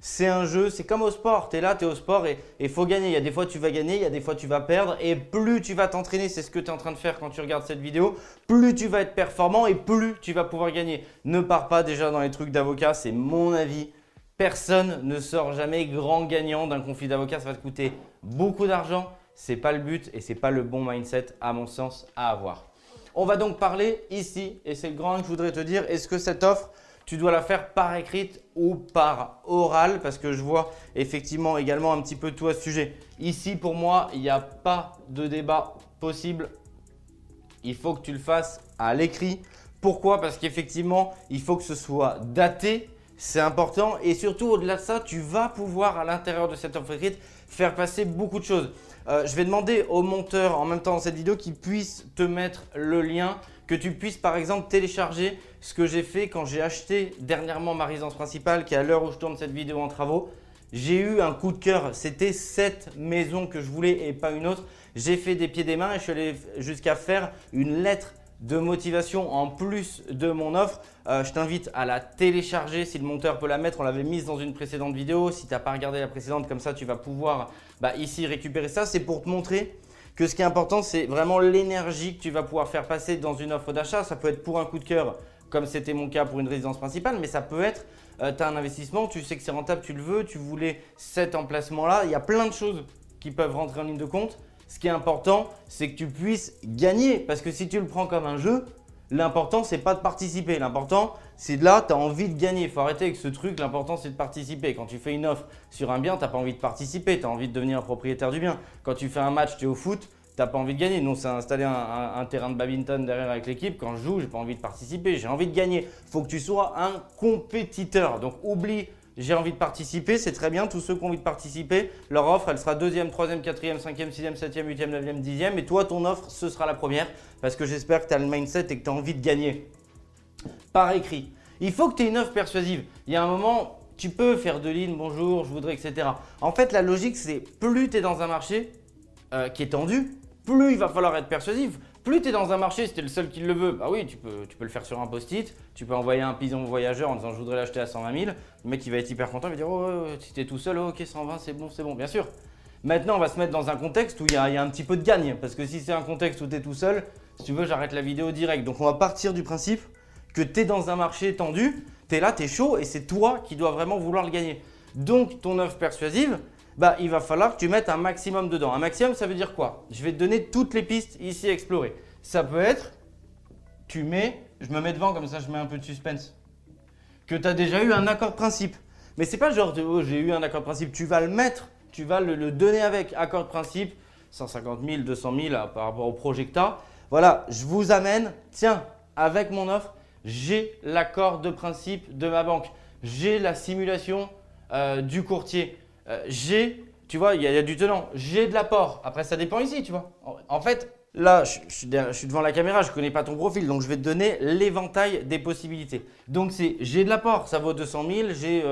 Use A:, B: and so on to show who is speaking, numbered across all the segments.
A: C'est un jeu, c'est comme au sport. Tu es là, tu es au sport et il faut gagner. Il y a des fois tu vas gagner, il y a des fois tu vas perdre. Et plus tu vas t'entraîner, c'est ce que tu es en train de faire quand tu regardes cette vidéo, plus tu vas être performant et plus tu vas pouvoir gagner. Ne pars pas déjà dans les trucs d'avocat, c'est mon avis. Personne ne sort jamais grand gagnant d'un conflit d'avocat. Ça va te coûter beaucoup d'argent. C'est pas le but et c'est pas le bon mindset, à mon sens, à avoir. On va donc parler ici, et c'est le grand que je voudrais te dire, est-ce que cette offre tu dois la faire par écrite ou par oral parce que je vois effectivement également un petit peu tout à ce sujet. Ici, pour moi, il n'y a pas de débat possible. Il faut que tu le fasses à l'écrit. Pourquoi? Parce qu'effectivement, il faut que ce soit daté. C'est important. Et surtout, au-delà de ça, tu vas pouvoir à l'intérieur de cette offre écrite faire passer beaucoup de choses. Euh, je vais demander au monteur en même temps dans cette vidéo qu'il puisse te mettre le lien que tu puisses par exemple télécharger ce que j'ai fait quand j'ai acheté dernièrement ma résidence principale qui est à l'heure où je tourne cette vidéo en travaux. J'ai eu un coup de cœur, c'était cette maison que je voulais et pas une autre. J'ai fait des pieds des mains et je suis allé jusqu'à faire une lettre de motivation en plus de mon offre. Euh, je t'invite à la télécharger si le monteur peut la mettre. On l'avait mise dans une précédente vidéo. Si tu n'as pas regardé la précédente, comme ça tu vas pouvoir bah, ici récupérer ça. C'est pour te montrer que ce qui est important, c'est vraiment l'énergie que tu vas pouvoir faire passer dans une offre d'achat. Ça peut être pour un coup de cœur, comme c'était mon cas pour une résidence principale, mais ça peut être, euh, tu as un investissement, tu sais que c'est rentable, tu le veux, tu voulais cet emplacement-là. Il y a plein de choses qui peuvent rentrer en ligne de compte. Ce qui est important, c'est que tu puisses gagner. Parce que si tu le prends comme un jeu, l'important, c'est pas de participer. L'important, c'est de là, tu as envie de gagner. Il faut arrêter avec ce truc. L'important, c'est de participer. Quand tu fais une offre sur un bien, tu n'as pas envie de participer. Tu as envie de devenir propriétaire du bien. Quand tu fais un match, tu es au foot, tu n'as pas envie de gagner. Nous, c'est installer un, terrain de badminton derrière avec l'équipe. Quand je joue, j'ai pas envie de participer. J'ai envie de gagner. Il faut que tu sois un compétiteur. Donc, oublie j'ai envie de participer, c'est très bien. Tous ceux qui ont envie de participer, leur offre, elle sera deuxième, troisième, quatrième, cinquième, sixième, septième, huitième, neuvième, dixième. Et toi, ton offre, ce sera la première parce que j'espère que tu as le mindset et que tu as envie de gagner. Par écrit. Il faut que tu aies une offre persuasive. Il y a un moment, tu peux faire de lignes, bonjour, je voudrais, etc. En fait, la logique, c'est plus tu es dans un marché euh, qui est tendu, plus il va falloir être persuasif. Plus tu es dans un marché, si tu es le seul qui le veut, bah oui, tu peux, le faire sur un post-it, tu peux envoyer un pigeon voyageur en disant je voudrais l'acheter à 120 000. Le mec il va être hyper content, il va dire oh, si tu es tout seul, ok 120 c'est bon, c'est bon, bien sûr. Maintenant on va se mettre dans un contexte où il y, a, un petit peu de gagne, parce que si c'est un contexte où tu es tout seul, si tu veux j'arrête la vidéo direct. Donc on va partir du principe que tu es dans un marché tendu, tu es là, tu es chaud et c'est toi qui dois vraiment vouloir le gagner. Donc ton offre persuasive, bah, il va falloir que tu mettes un maximum dedans. Un maximum, ça veut dire quoi? Je vais te donner toutes les pistes ici à explorer. Ça peut être, tu mets, je me mets devant comme ça, je mets un peu de suspense, que tu as déjà eu un accord de principe. Mais c'est pas genre, oh, j'ai eu un accord de principe, tu vas le mettre, tu vas le, donner avec accord de principe, 150 000, 200 000 par rapport au projecta. Voilà, je vous amène, tiens, avec mon offre, j'ai l'accord de principe de ma banque, j'ai la simulation euh, du courtier, euh, j'ai, tu vois, il y, a du tenant, j'ai de l'apport. Après, ça dépend ici, tu vois. En fait, là, je, suis devant la caméra, je ne connais pas ton profil, donc je vais te donner l'éventail des possibilités. Donc, c'est j'ai de l'apport, ça vaut 200 000, j'ai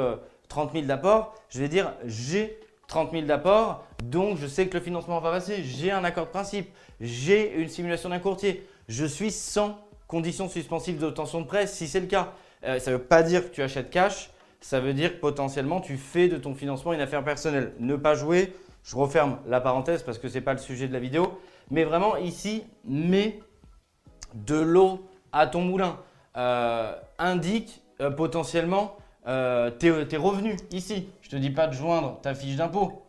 A: 30 000 d'apport. Je vais dire j'ai 30 000 d'apport, donc je sais que le financement va passer. J'ai un accord de principe, j'ai une simulation d'un courtier. Je suis sans conditions suspensives d'obtention de prêt si c'est le cas. Euh, ça ne veut pas dire que tu achètes cash, ça veut dire que potentiellement tu fais de ton financement une affaire personnelle. Ne pas jouer, je referme la parenthèse parce que ce n'est pas le sujet de la vidéo, mais vraiment ici, mets de l'eau à ton moulin. Euh, indique euh, potentiellement euh, tes, revenus ici. Je ne te dis pas de joindre ta fiche d'impôt,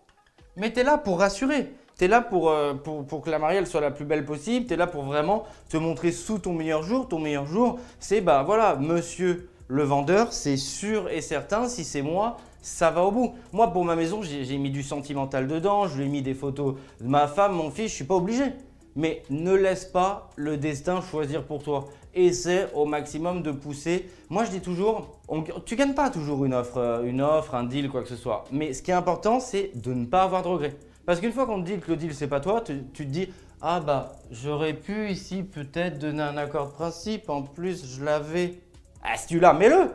A: mais tu es là pour rassurer. Tu es là pour, pour, pour, que la marielle soit la plus belle possible. Tu es là pour vraiment te montrer sous ton meilleur jour. Ton meilleur jour, c'est bah voilà, monsieur le vendeur, c'est sûr et certain, si c'est moi, ça va au bout. Moi, pour ma maison, j'ai mis du sentimental dedans, je lui ai mis des photos de ma femme, mon fils, je suis pas obligé. Mais ne laisse pas le destin choisir pour toi. Essaie au maximum de pousser. Moi, je dis toujours, tu gagnes pas toujours une offre, euh, une offre, un deal, quoi que ce soit. Mais ce qui est important, c'est de ne pas avoir de regrets. Parce qu'une fois qu'on te dit que le deal c'est pas toi, tu, tu te dis ah bah j'aurais pu ici peut-être donner un accord de principe. En plus, je l'avais Ah, si tu l'as, mets-le.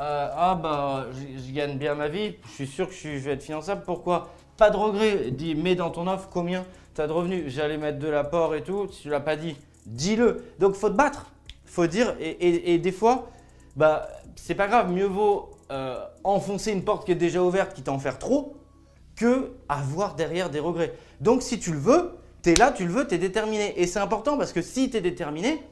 A: Euh, ah bah, je gagne bien ma vie, je suis sûr que je, vais être finançable. Pourquoi? Pas de regret. Dis, mets dans ton offre combien tu as de revenus. J'allais mettre de l'apport et tout. Si tu l'as pas dit, dis-le. Donc, faut te battre. Faut dire. Et des fois, bah, c'est pas grave. Mieux vaut euh, enfoncer une porte qui est déjà ouverte, qui t'en faire trop, que avoir derrière des regrets. Donc, si tu le veux, tu es là, tu le veux, tu es déterminé. Et c'est important parce que si tu es déterminé,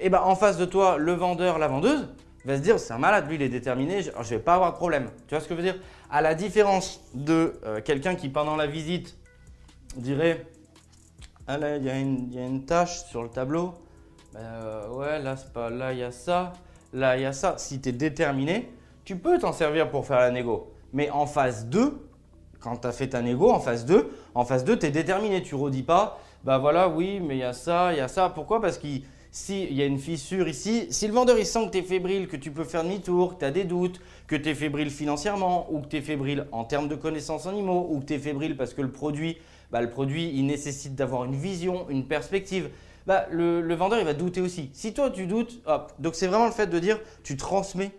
A: et ben en face de toi, le vendeur, la vendeuse, va se dire c'est un malade, lui il est déterminé, je, je vais pas avoir de problème. Tu vois ce que je veux dire? À la différence de euh, quelqu'un qui pendant la visite dirait ah là il y, y a une tâche sur le tableau, Ben, euh, ouais là c'est pas là il y a ça, là il y a ça. Si tu es déterminé, tu peux t'en servir pour faire la négo. Mais en phase 2, quand tu as fait ta négo, en phase 2, en phase 2, tu es déterminé. Tu redis pas, bah voilà, oui, mais il y a ça, il y a ça. Pourquoi? Parce qu'il s'il y a une fissure ici, si le vendeur il sent que tu es fébrile, que tu peux faire demi-tour, que tu as des doutes, que tu es fébrile financièrement, ou que tu es fébrile en termes de connaissances animaux, ou que tu es fébrile parce que le produit, bah, le produit il nécessite d'avoir une vision, une perspective, bah, le, vendeur il va douter aussi. Si toi tu doutes, hop. Donc c'est vraiment le fait de dire, tu transmets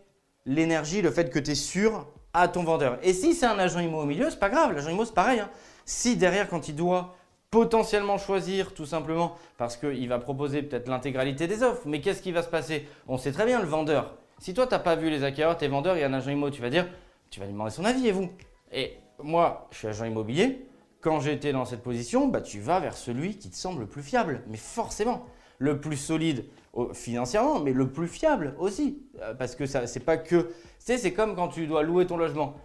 A: l'énergie, le fait que tu es sûr à ton vendeur. Et si c'est un agent immo au milieu, c'est pas grave, l'agent immo c'est pareil. hein. Si derrière, quand il doit potentiellement choisir tout simplement parce qu'il va proposer peut-être l'intégralité des offres, mais qu'est-ce qui va se passer? On sait très bien le vendeur. Si toi, tu n'as pas vu les acquéreurs, tes vendeurs, il y a un agent immo, tu vas dire, tu vas lui demander son avis et vous? Et moi, je suis agent immobilier. Quand j'étais dans cette position, bah, tu vas vers celui qui te semble le plus fiable, mais forcément. Le plus solide financièrement, mais le plus fiable aussi. Euh, Parce que ça, c'est pas que. Tu sais, c'est comme quand tu dois louer ton logement.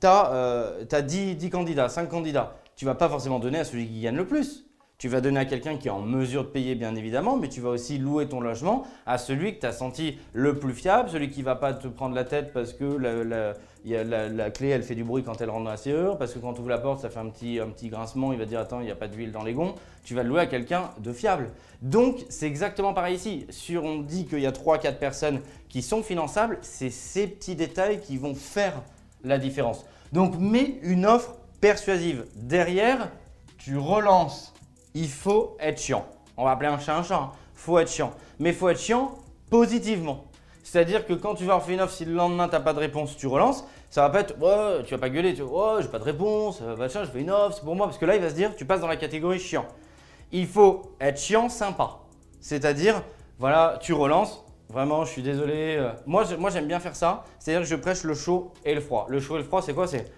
A: Tu as, 10, 10 candidats, 5 candidats. Tu vas pas forcément donner à celui qui gagne le plus. Tu vas donner à quelqu'un qui est en mesure de payer, bien évidemment, mais tu vas aussi louer ton logement à celui que tu as senti le plus fiable, celui qui va pas te prendre la tête parce que la, clé, elle fait du bruit quand elle rentre dans la serrure, parce que quand tu ouvres la porte, ça fait un petit, un petit grincement, il va dire Attends, il n'y a pas d'huile dans les gonds. Tu vas le louer à quelqu'un de fiable. Donc, c'est exactement pareil ici. Sur, on dit qu'il y a 3-4 personnes qui sont finançables, c'est ces petits détails qui vont faire la différence. Donc, mets une offre persuasive. Derrière, tu relances. Il faut être chiant. On va appeler un chat un chat. Il faut être chiant. Mais il faut être chiant positivement. C'est-à-dire que quand tu vas refaire une offre, si le lendemain tu n'as pas de réponse, tu relances, ça va pas être ouais, tu vas pas gueuler, tu ouais, j'ai pas de réponse, euh, machin, je fais une offre, c'est pour moi. Parce que là, il va se dire, tu passes dans la catégorie chiant. Il faut être chiant, sympa. C'est-à-dire, voilà, tu relances. Vraiment, je suis désolé. euh, Moi, moi j'aime bien faire ça. C'est-à-dire que je prêche le chaud et le froid. Le chaud et le froid, c'est quoi? C'est,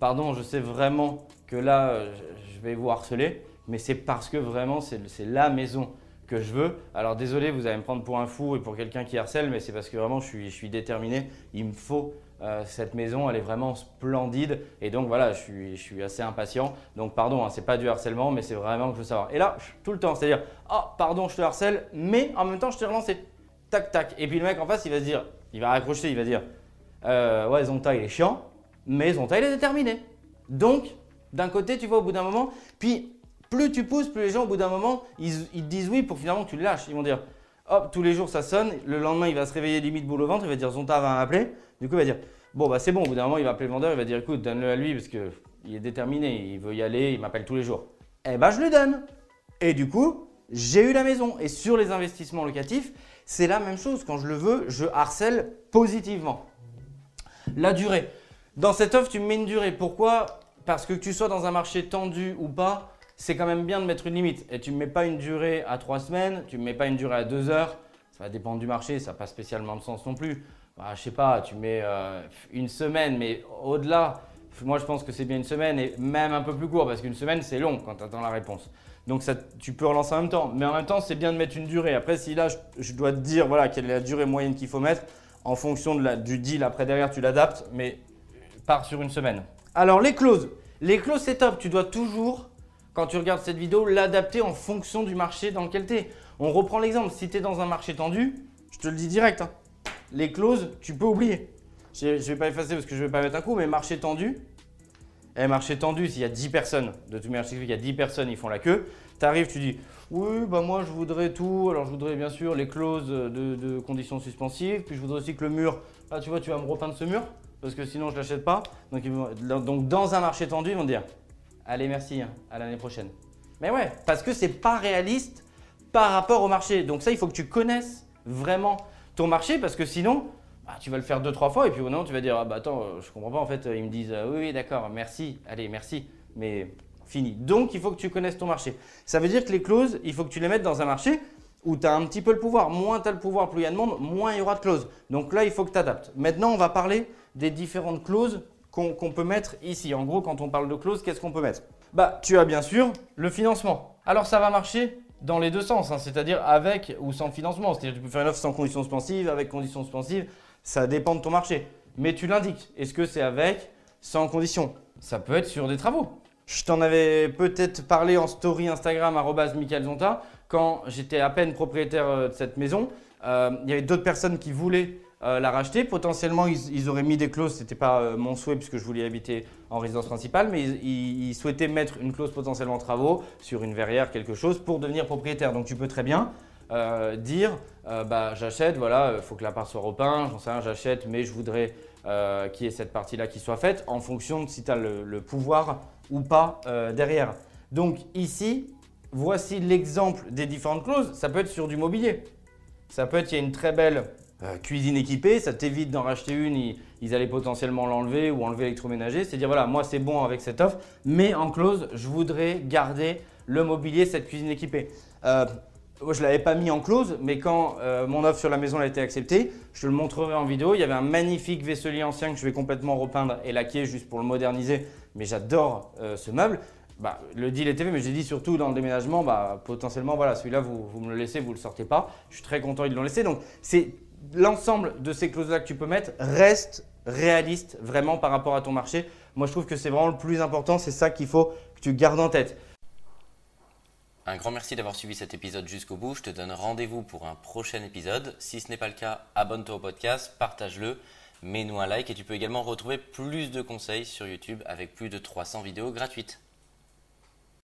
A: pardon, je sais vraiment que là, euh, je- vais vous harceler, mais c'est parce que vraiment, c'est la maison que je veux. Alors désolé, vous allez me prendre pour un fou et pour quelqu'un qui harcèle, mais c'est parce que vraiment, je suis, je suis déterminé. Il me faut euh, cette maison, elle est vraiment splendide. Et donc voilà, je suis, je suis assez impatient. Donc pardon, hein, c'est pas du harcèlement, mais c'est vraiment que je veux savoir. Et là, tout le temps, c'est-à-dire, ah pardon, je te harcèle, mais en même temps, je t'ai relancé. Tac, tac. Et puis le mec en face, il va se dire, il va raccrocher, il va dire, euh, ouais, Zonta, il est chiant, mais Zonta, il est déterminé. Donc, d'un côté, tu vois, au bout d'un moment, puis plus tu pousses, plus les gens, au bout d'un moment, ils, ils disent oui pour finalement que tu le lâches. Ils vont dire, hop, tous les jours ça sonne, le lendemain il va se réveiller limite boule au ventre, il va dire Zonta va m'appeler. Du coup, il va dire, bon bah c'est bon, au bout d'un moment il va appeler le vendeur, il va dire écoute, donne-le à lui parce que il est déterminé, il veut y aller, il m'appelle tous les jours. Eh ben je lui donne. Et du coup, j'ai eu la maison. Et sur les investissements locatifs, c'est la même chose. Quand je le veux, je harcèle positivement. La durée. Dans cette offre, tu me mets une durée. Pourquoi? Parce que tu sois dans un marché tendu ou pas, c'est quand même bien de mettre une limite. Et tu ne mets pas une durée à trois semaines, tu ne mets pas une durée à deux heures. Ça va dépendre du marché, ça n'a pas spécialement de sens non plus. Bah, je sais pas, tu mets euh, une semaine, mais au-delà, moi je pense que c'est bien une semaine et même un peu plus court parce qu'une semaine c'est long quand tu attends la réponse. Donc tu peux relancer en même temps. Mais en même temps, c'est bien de mettre une durée. Après, si là, je, dois te dire voilà, quelle est la durée moyenne qu'il faut mettre, en fonction du deal, après derrière, tu l'adaptes, mais pars sur une semaine. Alors, les clauses. Les clauses, c'est top. Tu dois toujours, quand tu regardes cette vidéo, l'adapter en fonction du marché dans lequel tu es. On reprend l'exemple. Si tu es dans un marché tendu, je te le dis direct, hein, les clauses, tu peux oublier. Je ne vais pas effacer parce que je ne vais pas mettre un coup, mais marché tendu, eh, marché tendu, s'il y a 10 personnes, de toute manière, je il y a 10 personnes, ils font la queue. Tu arrives, tu dis Oui, bah moi je voudrais tout. Alors je voudrais bien sûr les clauses de, de conditions suspensives. Puis je voudrais aussi que le mur, ah tu vois, tu vas me repeindre ce mur parce que sinon je l'achète pas. Donc, dans un marché tendu, ils vont dire Allez, merci, hein, à l'année prochaine. Mais ouais, parce que c'est pas réaliste par rapport au marché. Donc ça, il faut que tu connaisses vraiment ton marché parce que sinon, bah, tu vas le faire deux, trois fois et puis au non, tu vas dire ah, bah attends, euh, je comprends pas en fait. Ils me disent euh, oui, oui, d'accord, merci, allez, merci, mais fini. Donc il faut que tu connaisses ton marché. Ça veut dire que les clauses, il faut que tu les mettes dans un marché où tu as un petit peu le pouvoir. Moins tu as le pouvoir, plus il y a de monde, moins il y aura de clauses. Donc là, il faut que tu adaptes. Maintenant, on va parler des différentes clauses qu'on peut mettre ici. En gros, quand on parle de clauses, qu'est-ce qu'on peut mettre? Bah, tu as bien sûr le financement. Alors ça va marcher dans les deux sens, hein. c'est-à-dire avec ou sans financement. C'est-à-dire que tu peux faire une offre sans conditions suspensives, avec conditions suspensives, ça dépend de ton marché. Mais tu l'indiques. Est-ce que c'est avec, sans conditions? Ça peut être sur des travaux. Je t'en avais peut-être parlé en story Instagram, Zonta, quand j'étais à peine propriétaire euh, de cette maison. Euh, il y avait d'autres personnes qui voulaient euh, la racheter. Potentiellement, ils, auraient mis des clauses. Ce n'était pas mon souhait puisque je voulais habiter en résidence principale, mais ils, souhaitaient mettre une clause potentiellement travaux sur une verrière, quelque chose, pour devenir propriétaire. Donc tu peux très bien dire bah, j'achète, voilà, il faut que la part soit repeinte, j'en sais rien, j'achète, mais je voudrais qu'il y ait cette partie-là qui soit faite en fonction de si tu as le, pouvoir ou pas derrière. Donc ici, voici l'exemple des différentes clauses. Ça peut être sur du mobilier. Ça peut être, il y a une très belle euh, cuisine équipée, ça t'évite d'en racheter une, ils, allaient potentiellement l'enlever ou enlever l'électroménager. C'est dire, voilà, moi c'est bon avec cette offre, mais en clause, je voudrais garder le mobilier, cette cuisine équipée. Euh, je ne l'avais pas mis en clause, mais quand mon offre sur la maison a été acceptée, je te le montrerai en vidéo. Il y avait un magnifique vaisselier ancien que je vais complètement repeindre et laquer juste pour le moderniser mais j'adore euh, ce meuble. Bah, le deal était fait, mais j'ai dit surtout dans le déménagement, bah, potentiellement, voilà, celui-là, vous, vous, me le laissez, vous ne le sortez pas. Je suis très content, ils l'ont laissé. Donc, c'est l'ensemble de ces clauses-là que tu peux mettre reste réaliste vraiment par rapport à ton marché. Moi, je trouve que c'est vraiment le plus important. C'est ça qu'il faut que tu gardes en tête.
B: Un grand merci d'avoir suivi cet épisode jusqu'au bout. Je te donne rendez-vous pour un prochain épisode. Si ce n'est pas le cas, abonne-toi au podcast, partage-le mets-nous un like et tu peux également retrouver plus de conseils sur YouTube avec plus de 300 vidéos gratuites.